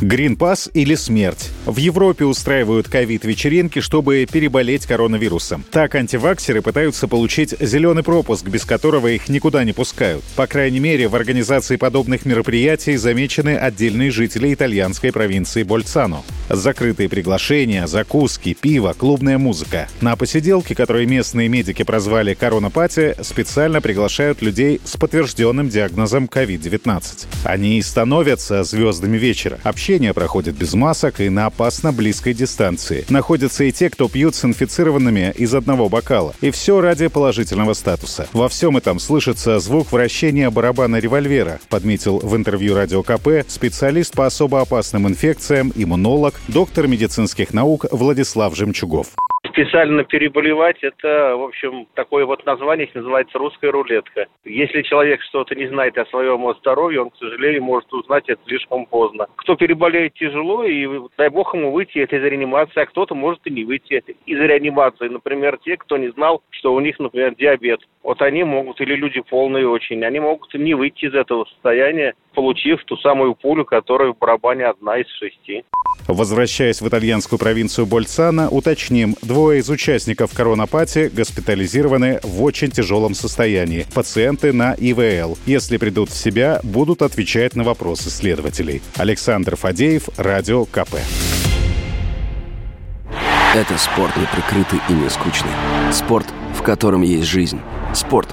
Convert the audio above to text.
Гринпас или смерть. В Европе устраивают ковид-вечеринки, чтобы переболеть коронавирусом. Так антиваксеры пытаются получить зеленый пропуск, без которого их никуда не пускают. По крайней мере, в организации подобных мероприятий замечены отдельные жители итальянской провинции Больцано. Закрытые приглашения, закуски, пиво, клубная музыка. На посиделки, которые местные медики прозвали коронапати, специально приглашают людей с подтвержденным диагнозом COVID-19. Они и становятся звездами вечера. Общение проходит без масок и на опасно близкой дистанции. Находятся и те, кто пьют с инфицированными из одного бокала. И все ради положительного статуса. Во всем этом слышится звук вращения барабана револьвера, подметил в интервью Радио КП специалист по особо опасным инфекциям, иммунолог, доктор медицинских наук Владислав Жемчугов специально переболевать, это, в общем, такое вот название называется русская рулетка. Если человек что-то не знает о своем здоровье, он, к сожалению, может узнать это слишком поздно. Кто переболеет тяжело, и дай бог ему выйти из реанимации, а кто-то может и не выйти из реанимации. Например, те, кто не знал, что у них, например, диабет. Вот они могут, или люди полные очень, они могут не выйти из этого состояния, получив ту самую пулю, которая в барабане одна из шести. Возвращаясь в итальянскую провинцию Больцана, уточним, двое из участников коронапати госпитализированы в очень тяжелом состоянии. Пациенты на ИВЛ. Если придут в себя, будут отвечать на вопросы следователей. Александр Фадеев, Радио КП. Это спорт неприкрытый и не скучный. Спорт, в котором есть жизнь. Спорт,